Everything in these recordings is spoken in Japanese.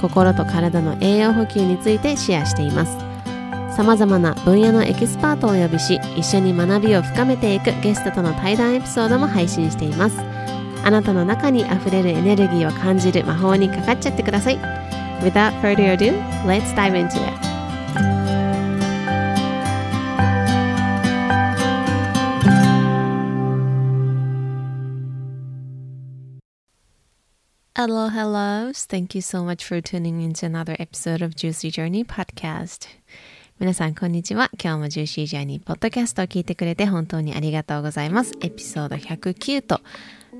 心と体の栄養補給についてシェアしています。さまざまな分野のエキスパートをお呼びし一緒に学びを深めていくゲストとの対談エピソードも配信しています。あなたの中にあふれるエネルギーを感じる魔法にかかっちゃってください。Without further ado, let's dive into it. Hello, hello. Thank you so much for tuning into another episode of Juicy Journey Podcast. 皆さん、こんにちは。今日も Juicy Journey Podcast を聞いてくれて本当にありがとうございます。エピソード109と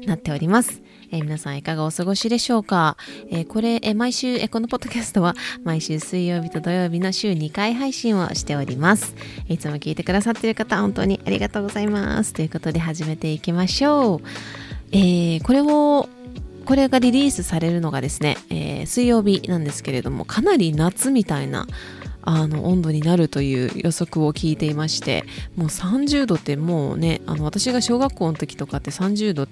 なっております。えー皆さんいかがお過ごしでしょうか、えーこれ、えー毎週、えこのポッドキャストは毎週水曜日と土曜日の週2回配信をしております。いつも聞いてくださっている方、本当にありがとうございます。ということで始めていきましょう。えーこれをこれがリリースされるのがですね、えー水曜日なんですけれどもかなり夏みたいなあの温度になるという予測を聞いていましてもう30度ってもうねあの私が小学校の時とかって30度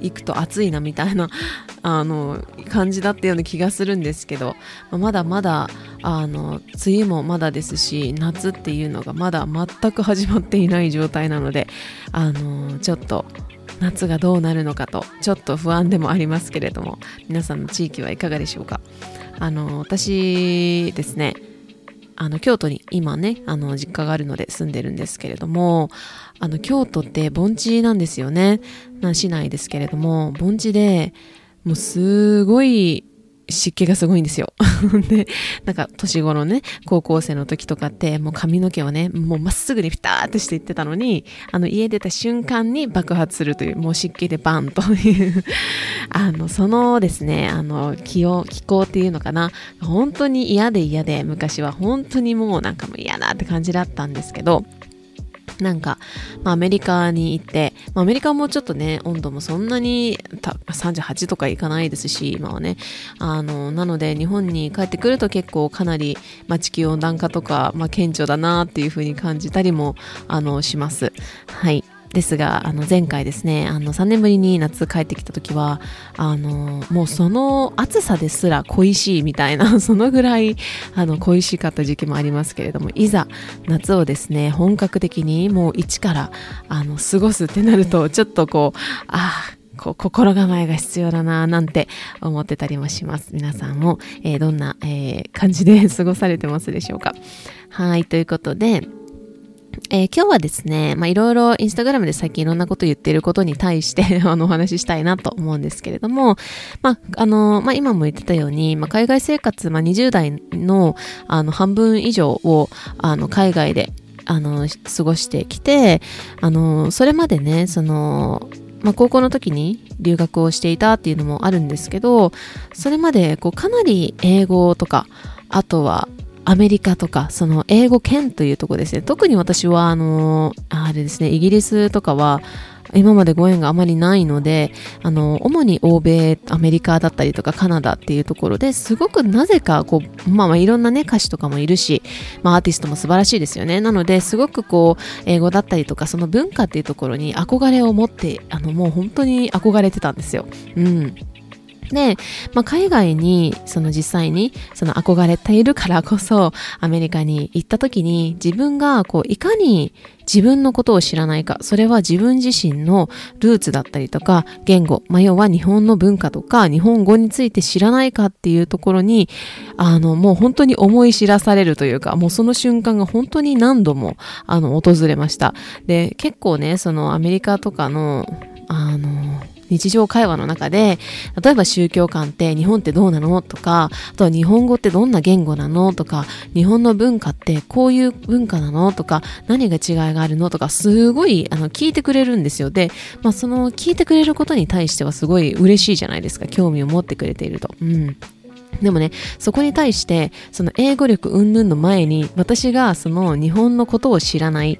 いくと暑いなみたいな あの感じだったような気がするんですけどままだまだあの梅雨もまだですし夏っていうのがまだ全く始まっていない状態なのであのちょっと夏がどうなるのかとちょっと不安でもありますけれども皆さんの地域はいかがでしょうか？あの私ですねあの京都に今ねあの実家があるので住んでるんですけれどもあの京都って盆地なんですよね。市内ですけれども盆地でもうすごい湿気がすごいんですよ。で、なんか年頃ね、高校生の時とかって、もう髪の毛をね、もうまっすぐにピターってしていってたのに、あの家出た瞬間に爆発するという、もう湿気でバンという、あの、そのですね、あの、気温、気候っていうのかな、本当に嫌で嫌で、昔は本当にもうなんかもう嫌だって感じだったんですけど、なんか、まあ、アメリカに行って、まあ、アメリカもちょっとね、温度もそんなに38とかいかないですし、今はね。あの、なので日本に帰ってくると結構かなり、まあ、地球温暖化とか、まあ、顕著だなっていうふうに感じたりも、あの、します。はい。ですが、あの、前回ですね、あの、3年ぶりに夏帰ってきた時は、あの、もうその暑さですら恋しいみたいな、そのぐらい、あの、恋しかった時期もありますけれども、いざ夏をですね、本格的にもう一から、あの、過ごすってなると、ちょっとこう、ああ、こう心構えが必要だななんて思ってたりもします。皆さんも、えーどんな、えー感じで 過ごされてますでしょうか。はい、ということで、えー今日はですね、まあ、いろいろインスタグラムで最近いろんなこと言っていることに対して あのお話ししたいなと思うんですけれども、まあ、あの、まあ、今も言ってたように、まあ、海外生活、まあ、20代のあの半分以上をあの海外であの過ごしてきて、あの、それまでね、その、まあ、高校の時に留学をしていたっていうのもあるんですけど、それまでこうかなり英語とか、あとはアメリカとか、その英語圏というとこですね。特に私は、あの、あれですね、イギリスとかは、今までご縁があまりないので、あの、主に欧米、アメリカだったりとかカナダっていうところですごくなぜか、こう、まあまあいろんなね、歌手とかもいるし、まあアーティストも素晴らしいですよね。なので、すごくこう、英語だったりとか、その文化っていうところに憧れを持って、あの、もう本当に憧れてたんですよ。うん。で、まあ、海外にその実際にその憧れているからこそアメリカに行った時に自分がこういかに自分のことを知らないかそれは自分自身のルーツだったりとか言語、まあ、要は日本の文化とか日本語について知らないかっていうところにあのもう本当に思い知らされるというかもうその瞬間が本当に何度もあの訪れました。で結構ねそのアメリカとかのあの日常会話の中で、例えば宗教観って日本ってどうなのとか、あとは日本語ってどんな言語なのとか、日本の文化ってこういう文化なのとか、何が違いがあるのとか、すごいあの聞いてくれるんですよ。で、まあその聞いてくれることに対してはすごい嬉しいじゃないですか。興味を持ってくれていると。うん。でもね、そこに対して、その英語力云々の前に、私がその日本のことを知らない、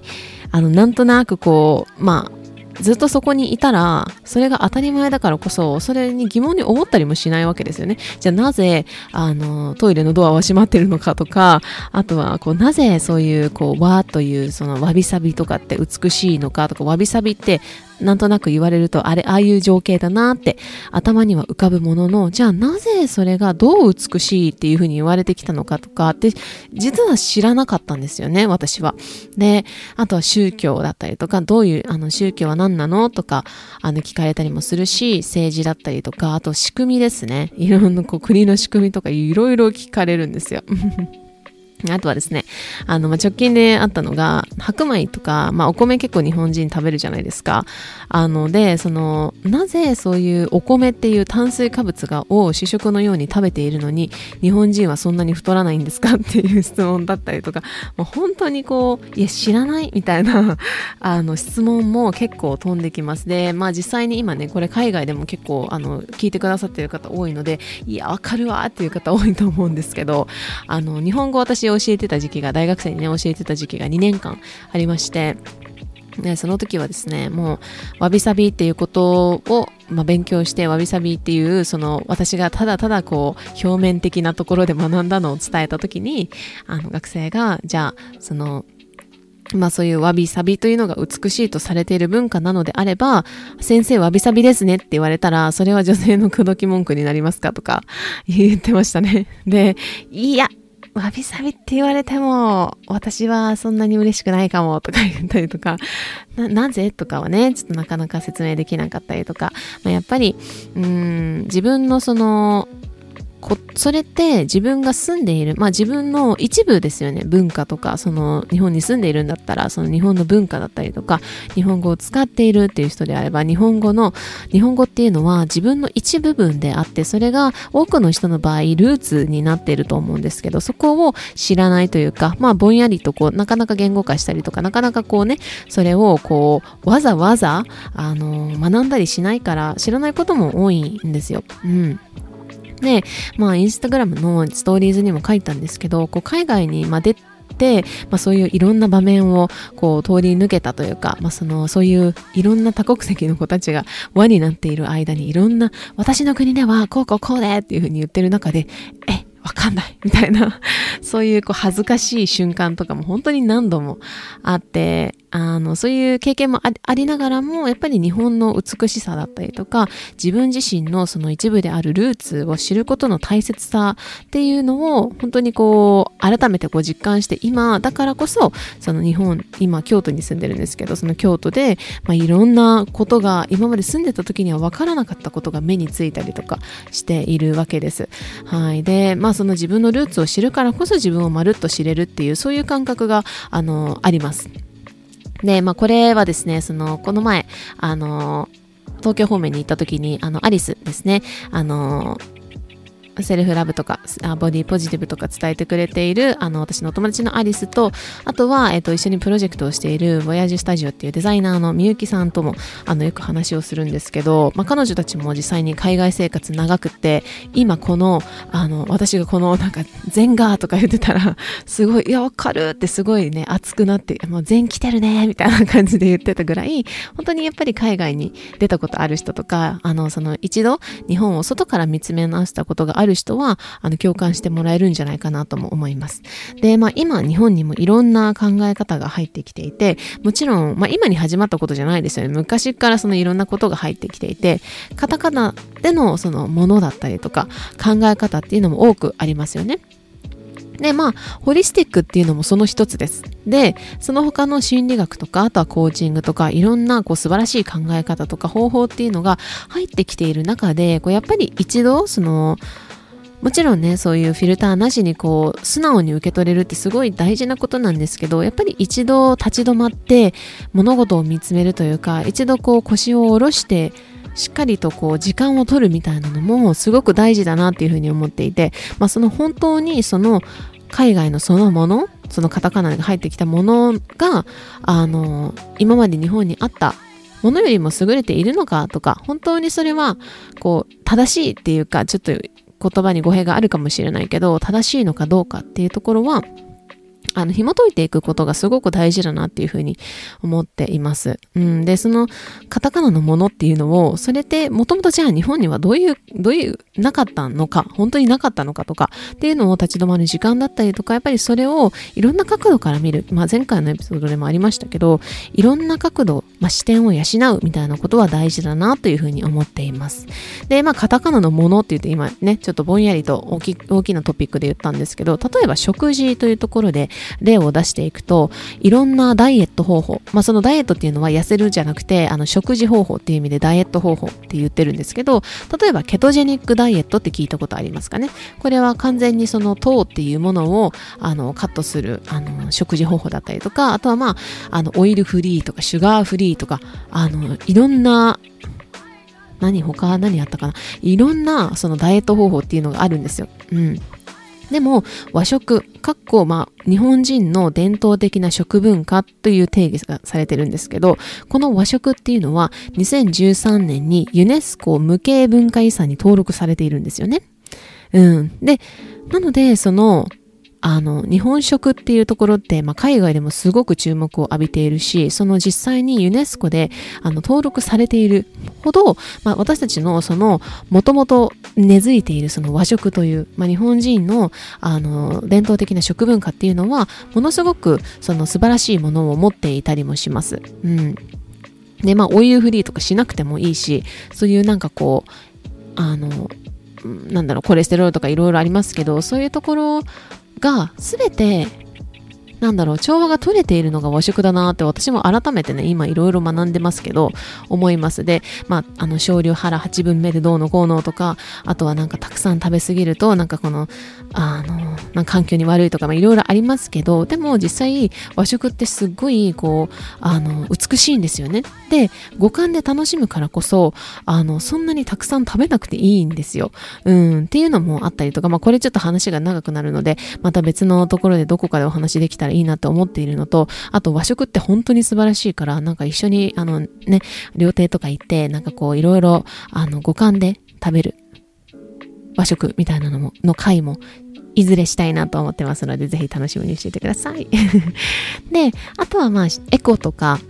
あの、なんとなくこう、まあ、ずっとそこにいたら、それが当たり前だからこそ、それに疑問に思ったりもしないわけですよね。じゃあなぜ、あの、トイレのドアは閉まってるのかとか、あとは、こう、なぜそういう、こう、わーという、その、わびさびとかって美しいのかとか、わびさびってなんとなく言われると、あれ、ああいう情景だなって頭には浮かぶものの、じゃあなぜそれがどう美しいっていうふうに言われてきたのかとかって、実は知らなかったんですよね、私は。で、あとは宗教だったりとか、どういう、あの、宗教は何なのとか、あの、聞かれたりもするし、政治だったりとか、あと仕組みですね。いろんなこう国の仕組みとかいろいろ聞かれるんですよ。あとはですね、あの、ま、直近であったのが、白米とか、まあ、お米結構日本人食べるじゃないですか。あので、その、なぜそういうお米っていう炭水化物がを主食のように食べているのに、日本人はそんなに太らないんですか？っていう質問だったりとか、もう本当にこう、いや、知らない？みたいな、あの、質問も結構飛んできます。で、まあ実際に今ね、これ海外でも結構、あの、聞いてくださってる方多いので、いや、わかるわっていう方多いと思うんですけど、あの、日本語私教えてた時期が、大学生にね、教えてた時期が2年間ありまして、でその時はですね、もう、わびさびっていうことを、まあ、勉強して、わびさびっていう、その、私がただただこう、表面的なところで学んだのを伝えた時に、あの、学生が、じゃあ、その、まあそういうわびさびというのが美しいとされている文化なのであれば、先生わびさびですねって言われたら、それは女性の口説き文句になりますかとか言ってましたね。で、いや、わびさびって言われても、私はそんなに嬉しくないかもとか言ったりとか、な、なぜとかはね、ちょっとなかなか説明できなかったりとか、まあ、やっぱり、うん、自分のその、こそれって自分が住んでいる、まあ自分の一部ですよね。文化とか、その日本に住んでいるんだったら、その日本の文化だったりとか、日本語を使っているっていう人であれば、日本語の、日本語っていうのは自分の一部分であって、それが多くの人の場合、ルーツになっていると思うんですけど、そこを知らないというか、まあぼんやりとこう、なかなか言語化したりとか、なかなかこうね、それをこう、わざわざ、あの、学んだりしないから、知らないことも多いんですよ。うん。で、まあ、インスタグラムのストーリーズにも書いたんですけど、こう海外に、まあ、出て、まあ、そういういろんな場面をこう通り抜けたというか、まあ、そのそういういろんな多国籍の子たちが輪になっている間にいろんな私の国ではこうこうこうでっていうふうに言ってる中でえわかんない。みたいな。そういうこう恥ずかしい瞬間とかも本当に何度もあってあの、そういう経験もありながらも、やっぱり日本の美しさだったりとか、自分自身のその一部であるルーツを知ることの大切さっていうのを、本当にこう、改めてこう実感して、今、だからこそ、その日本、今、京都に住んでるんですけど、その京都で、まあ、いろんなことが、今まで住んでた時には分からなかったことが目についたりとかしているわけです。はい。で、まあ、その自分のルーツを知るからこそ自分をまるっと知れるっていう、そういう感覚が、あの、あります。で、まあ、これはですね、その、この前、あの、東京方面に行った時に、あの、アリスですね、あの、セルフラブとか、ボディポジティブとか伝えてくれている、あの、私のお友達のアリスと、あとは、えっ、と、一緒にプロジェクトをしている、ボヤージュスタジオっていうデザイナーのみゆきさんとも、あの、よく話をするんですけど、まあ、彼女たちも実際に海外生活長くて、今この、あの、私がこの、なんか、全がとか言ってたら、すごい、いや、わかるってすごいね、熱くなって、もう全来てるね、みたいな感じで言ってたぐらい、本当にやっぱり海外に出たことある人とか、あの、その、一度、日本を外から見つめ直したことがあるある人は、あの、共感してもらえるんじゃないかなとも思います。で、まあ、今、日本にもいろんな考え方が入ってきていて、もちろん、まあ、今に始まったことじゃないですよね。昔からそのいろんなことが入ってきていて、カタカナでのそのものだったりとか、考え方っていうのも多くありますよね。で、まあ、ホリスティックっていうのもその一つです。で、その他の心理学とか、あとはコーチングとか、いろんなこう素晴らしい考え方とか方法っていうのが入ってきている中で、こうやっぱり一度、その、もちろんねそういうフィルターなしにこう素直に受け取れるってすごい大事なことなんですけどやっぱり一度立ち止まって物事を見つめるというか一度こう腰を下ろしてしっかりとこう時間を取るみたいなのもすごく大事だなっていうふうに思っていて、まあ、その本当にその海外のそのものそのカタカナが入ってきたものがあの今まで日本にあったものよりも優れているのかとか本当にそれはこう正しいっていうかちょっと言葉に語弊があるかもしれないけど、正しいのかどうかっていうところは、あの、紐解いていくことがすごく大事だなっていうふうに思っています。うん。で、その、カタカナのものっていうのを、それってもともとじゃあ日本にはどういう、どういう、なかったのか、本当になかったのかとか、っていうのを立ち止まる時間だったりとか、やっぱりそれをいろんな角度から見る。まあ前回のエピソードでもありましたけど、いろんな角度、まあ視点を養うみたいなことは大事だなというふうに思っています。で、まあカタカナのものって言って今ね、ちょっとぼんやりと大き大きなトピックで言ったんですけど、例えば食事というところで、例を出していくと、いろんなダイエット方法、まあそのダイエットっていうのは痩せるじゃなくて、あの食事方法っていう意味でダイエット方法って言ってるんですけど、例えばケトジェニックダイエットって聞いたことありますかね？これは完全にその糖っていうものをあのカットするあの食事方法だったりとか、あとはまあ、あのオイルフリーとかシュガーフリーとか、あのいろんな何他何あったかな？いろんなそのダイエット方法っていうのがあるんですよ。うん。でも和食、かっこまあ日本人の伝統的な食文化という定義がされてるんですけど、この和食っていうのは2013年にユネスコ無形文化遺産に登録されているんですよね。うん。で、なのでそのあの、日本食っていうところって、まあ、海外でもすごく注目を浴びているし、その実際にユネスコで、あの、登録されているほど、まあ、私たちのその、もともと根付いているその和食という、まあ、日本人の、あの、伝統的な食文化っていうのは、ものすごく、その素晴らしいものを持っていたりもします。うん。で、まあ、オイルフリーとかしなくてもいいし、そういうなんかこう、あの、なんだろう、コレステロールとかいろいろありますけど、そういうところが全てなんだろう、調和が取れているのが和食だなって私も改めてね、今いろいろ学んでますけど、思います。で、まあ、あの、少量腹8分目でどうのこうのとか、あとはなんかたくさん食べ過ぎると、なんかこの、あの、なん環境に悪いとか、いろいろありますけど、でも実際和食ってすっごい、こう、あの、美美しいんですよね。で、五感で楽しむからこそ、あの、そんなにたくさん食べなくていいんですよ。うん、っていうのもあったりとか、まあこれちょっと話が長くなるので、また別のところでどこかでお話できたらいいなと思っているのと、あと和食って本当に素晴らしいから、なんか一緒に、あのね、料亭とか行って、なんかこういろいろ、あの、五感で食べる和食みたいなのも、の回もいずれしたいなと思ってますので、ぜひ楽しみにしていてください。で、あとはまあ、エコとか、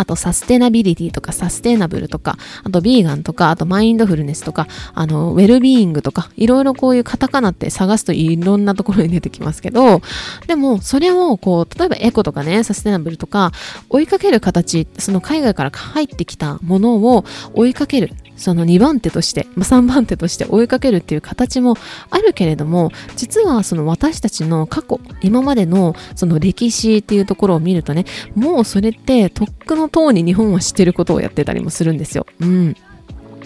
あとサステナビリティとかサステナブルとか、あとビーガンとか、あとマインドフルネスとか、あの、ウェルビーイングとか、いろいろこういうカタカナって探すといろんなところに出てきますけど、でもそれをこう、例えばエコとかね、サステナブルとか、追いかける形、その海外から入ってきたものを追いかける。その2番手として、まあ、3番手として追いかけるっていう形もあるけれども、実はその私たちの過去、今までのその歴史っていうところを見るとね、もうそれってとっくのとうに日本は知ってることをやってたりもするんですよ。うん。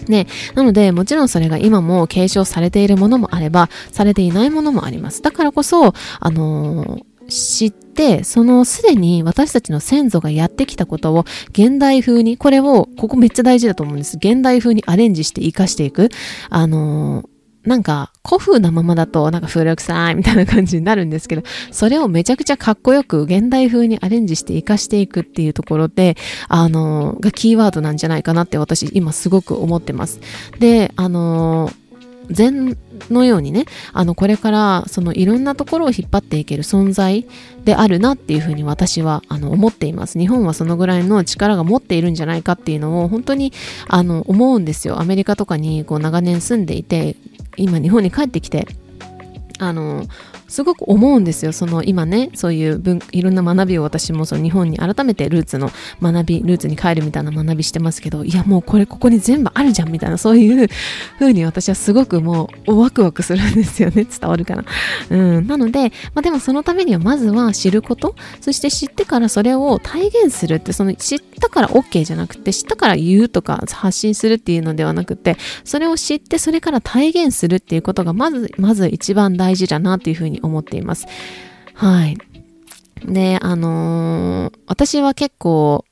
ね、なので、もちろんそれが今も継承されているものもあれば、されていないものもあります。だからこそ、あのー、知って、そのすでに私たちの先祖がやってきたことを現代風に、これを、ここめっちゃ大事だと思うんです。現代風にアレンジして活かしていく。あのーなんか古風なままだとなんか古臭いみたいな感じになるんですけど、それをめちゃくちゃかっこよく現代風にアレンジして活かしていくっていうところで、あの、がキーワードなんじゃないかなって私今すごく思ってます。で、あの禅のようにね、あの、これからそのいろんなところを引っ張っていける存在であるなっていうふうに私はあの思っています。日本はそのぐらいの力が持っているんじゃないかっていうのを本当にあの思うんですよ。アメリカとかにこう長年住んでいて、今日本に帰ってきて、あの、すごく思うんですよ。その今ね、そういう文いろんな学びを私もその日本に改めてルーツの学び、ルーツに帰るみたいな学びしてますけど、いやもうこれここに全部あるじゃんみたいな、そういう風に私はすごくもうワクワクするんですよね。伝わるかな。うん。なので、まあでもそのためにはまずは知ること、そして知ってからそれを体現するって、その知ったから OK じゃなくて、知ったから言うとか発信するっていうのではなくて、それを知ってそれから体現するっていうことがまず、まず一番大事だなっていうふうに思っています。はい。で、あのー、私は結構、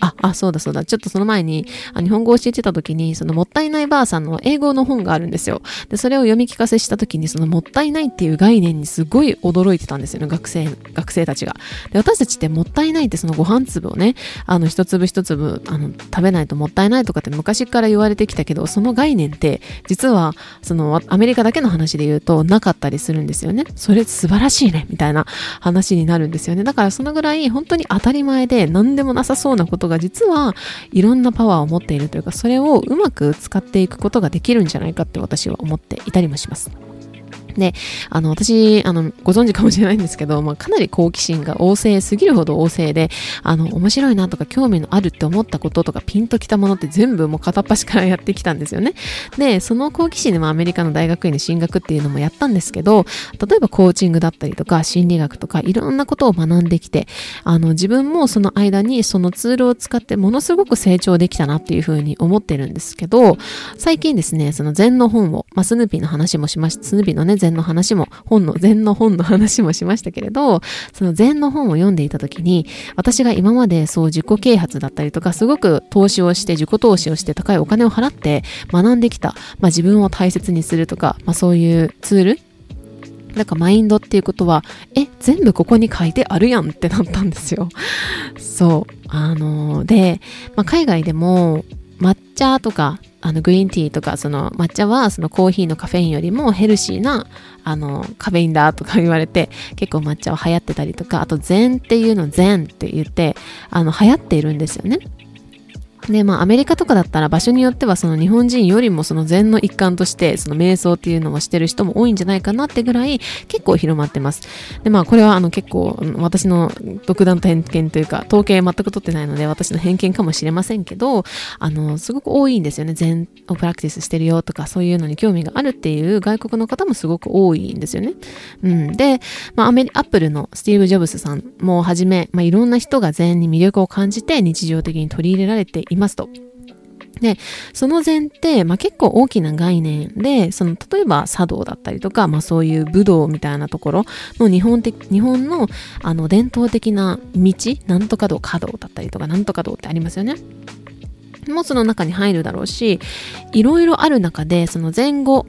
あ、あ、そうだそうだ。ちょっとその前に、あ日本語を教えてた時に、そのもったいないばあさんの英語の本があるんですよ。で、それを読み聞かせした時に、そのもったいないっていう概念にすごい驚いてたんですよね、学生、学生たちが。で、私たちってもったいないってそのご飯粒をね、あの、一粒一粒、あの、食べないともったいないとかって昔から言われてきたけど、その概念って、実は、その、アメリカだけの話で言うと、なかったりするんですよね。それ素晴らしいね、みたいな話になるんですよね。だからそのぐらい、本当に当たり前で、何でもなさそうなことが実はいろんなパワーを持っているというかそれをうまく使っていくことができるんじゃないかって私は思っていたりもします。で、あの、私、あの、ご存知かもしれないんですけど、まあ、かなり好奇心が旺盛すぎるほど旺盛で、あの、面白いなとか興味のあるって思ったこととかピンときたものって全部もう片っ端からやってきたんですよね。で、その好奇心でもアメリカの大学院に進学っていうのもやったんですけど、例えばコーチングだったりとか心理学とかいろんなことを学んできて、あの、自分もその間にそのツールを使ってものすごく成長できたなっていうふうに思ってるんですけど、最近ですね、その禅の本を、まあ、スヌーピーの話もしました、スヌーピーのね、禅の話も、本の、禅の本の話もしましたけれど、その禅の本を読んでいた時に、私が今までそう自己啓発だったりとか、すごく投資をして、自己投資をして高いお金を払って学んできた、まあ自分を大切にするとか、まあそういうツールなんかマインドっていうことは、え、全部ここに書いてあるやんってなったんですよ。そう。あのー、で、まあ、海外でも抹茶とかあのグリーンティーとかその抹茶はそのコーヒーのカフェインよりもヘルシーなあのカフェインだとか言われて結構抹茶は流行ってたりとかあと禅っていうの禅って言ってあの流行っているんですよね。で、まあ、アメリカとかだったら場所によってはその日本人よりもその禅の一環としてその瞑想っていうのをしてる人も多いんじゃないかなってぐらい結構広まってます。で、まあ、これはあの結構私の独断と偏見というか統計全く取ってないので私の偏見かもしれませんけど、あの、すごく多いんですよね。禅をプラクティスしてるよとかそういうのに興味があるっていう外国の方もすごく多いんですよね。うん。で、まあ、アメリ、アップルのスティーブ・ジョブスさんもはじめ、まあ、いろんな人が禅に魅力を感じて日常的に取り入れられていますますと。で、その前提、まあ、結構大きな概念で、その、例えば茶道だったりとか、まあ、そういう武道みたいなところの日本的、日本の、あの、伝統的な道、なんとか道、華道だったりとか、なんとか道ってありますよね。もその中に入るだろうし、いろいろある中で、その前後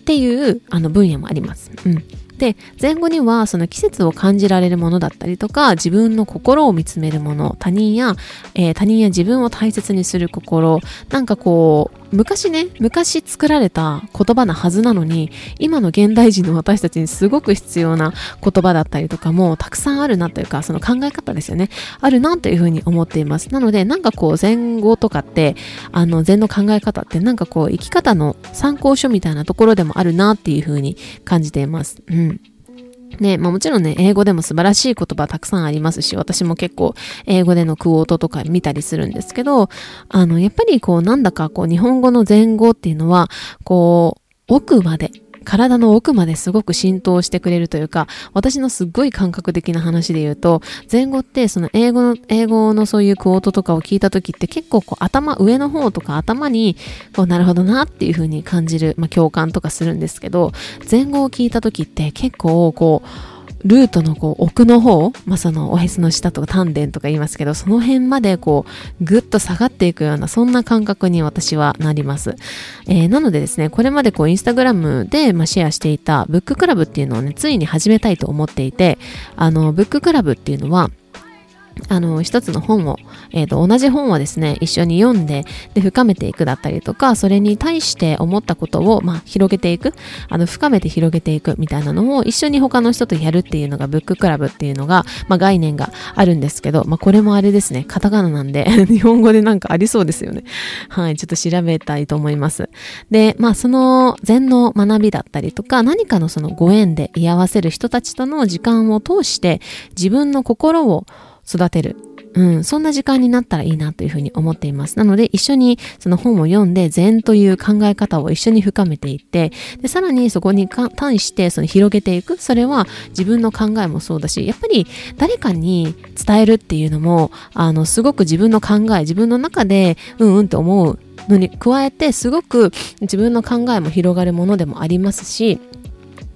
っていうあの分野もあります。うん。で、前後にはその季節を感じられるものだったりとか、自分の心を見つめるもの、他人や、えー、他人や自分を大切にする心、なんかこう、昔ね、昔作られた言葉なはずなのに、今の現代人の私たちにすごく必要な言葉だったりとかもたくさんあるなというか、その考え方ですよね。あるなというふうに思っています。なので、なんかこう、前後とかって、あの、禅の考え方ってなんかこう、生き方の参考書みたいなところでもあるなっていうふうに感じています。うん。ね、まあもちろんね、英語でも素晴らしい言葉たくさんありますし、私も結構英語でのクオートとか見たりするんですけど、あの、やっぱりこうなんだかこう日本語の前後っていうのは、こう、奥まで体の奥まですごく浸透してくれるというか、私のすっごい感覚的な話で言うと、前後ってその英語の、英語のそういうクオートとかを聞いた時って結構こう頭、上の方とか頭に、こうなるほどなっていう風に感じる、まあ共感とかするんですけど、前後を聞いた時って結構こう、ルートのこう奥の方、まあ、そのおへその下とか丹田とか言いますけど、その辺までこうぐっと下がっていくようなそんな感覚に私はなります。えー、なのでですね、これまでこうインスタグラムでまあシェアしていたブッククラブっていうのをね、ついに始めたいと思っていて、あの、ブッククラブっていうのは、あの、一つの本を、えっ、ー、と、同じ本をですね、一緒に読んで、で、深めていくだったりとか、それに対して思ったことを、まあ、広げていく、あの、深めて広げていくみたいなのを一緒に他の人とやるっていうのが、ブッククラブっていうのが、まあ、概念があるんですけど、まあ、これもあれですね、カタカナなんで 日本語でなんかありそうですよね。はい、ちょっと調べたいと思います。で、まあ、その、禅の学びだったりとか、何かのそのご縁で居合わせる人たちとの時間を通して、自分の心を育てる。うん、そんな時間になったらいいなというふうに思っています。なので一緒にその本を読んで禅という考え方を一緒に深めていって、でさらにそこに対してその広げていく。それは自分の考えもそうだし、やっぱり誰かに伝えるっていうのも、あの、すごく自分の考え、自分の中でうんうんって思うのに加えて、すごく自分の考えも広がるものでもありますし、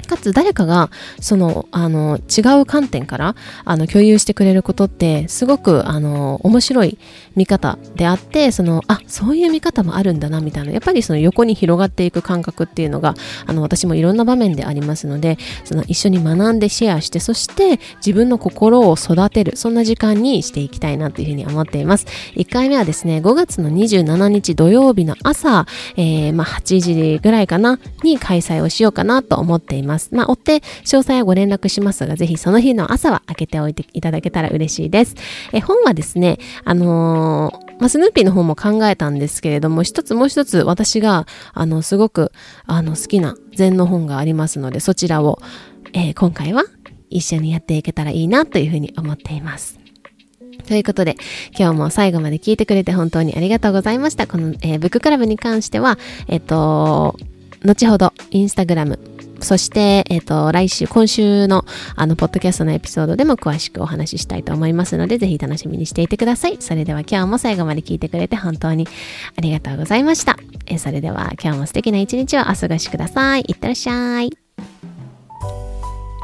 かつ誰かがそのあの違う観点からあの共有してくれることってすごくあの面白い見方であってそのあそういう見方もあるんだなみたいな。やっぱりその横に広がっていく感覚っていうのがあの私もいろんな場面でありますのでその一緒に学んでシェアしてそして自分の心を育てるそんな時間にしていきたいなというふうに思っています。1回目はですね5月の27日土曜日の朝、えー、まあ、8時ぐらいかなに開催をしようかなと思っています。ますまあ追って詳細はご連絡しますがぜひその日の朝は開けておいていただけたら嬉しいですえ本はですねあのーまあ、スヌーピーの方も考えたんですけれども、一つもう一つ私が、あの、すごく、あの、好きな禅の本がありますので、そちらを、えー、今回は一緒にやっていけたらいいなというふうに思っています。ということで、今日も最後まで聞いてくれて本当にありがとうございました。この、えー、ブッククラブに関しては、えっ、ー、と、後ほど、インスタグラム、そして、えっ、ー、と、来週、今週の、あの、ポッドキャストのエピソードでも詳しくお話ししたいと思いますので、ぜひ楽しみにしていてください。それでは今日も最後まで聞いてくれて本当にありがとうございました。えー、それでは今日も素敵な一日をお過ごしください。いってらっしゃい。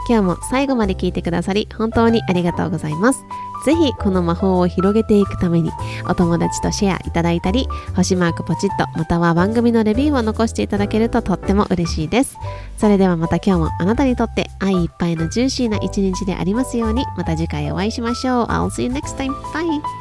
今日も最後まで聞いてくださり本当にありがとうございます。ぜひこの魔法を広げていくためにお友達とシェアいただいたり星マークポチッとまたは番組のレビューを残していただけるととっても嬉しいですそれではまた今日もあなたにとって愛いっぱいのジューシーな一日でありますようにまた次回お会いしましょう I'll see you next time. Bye!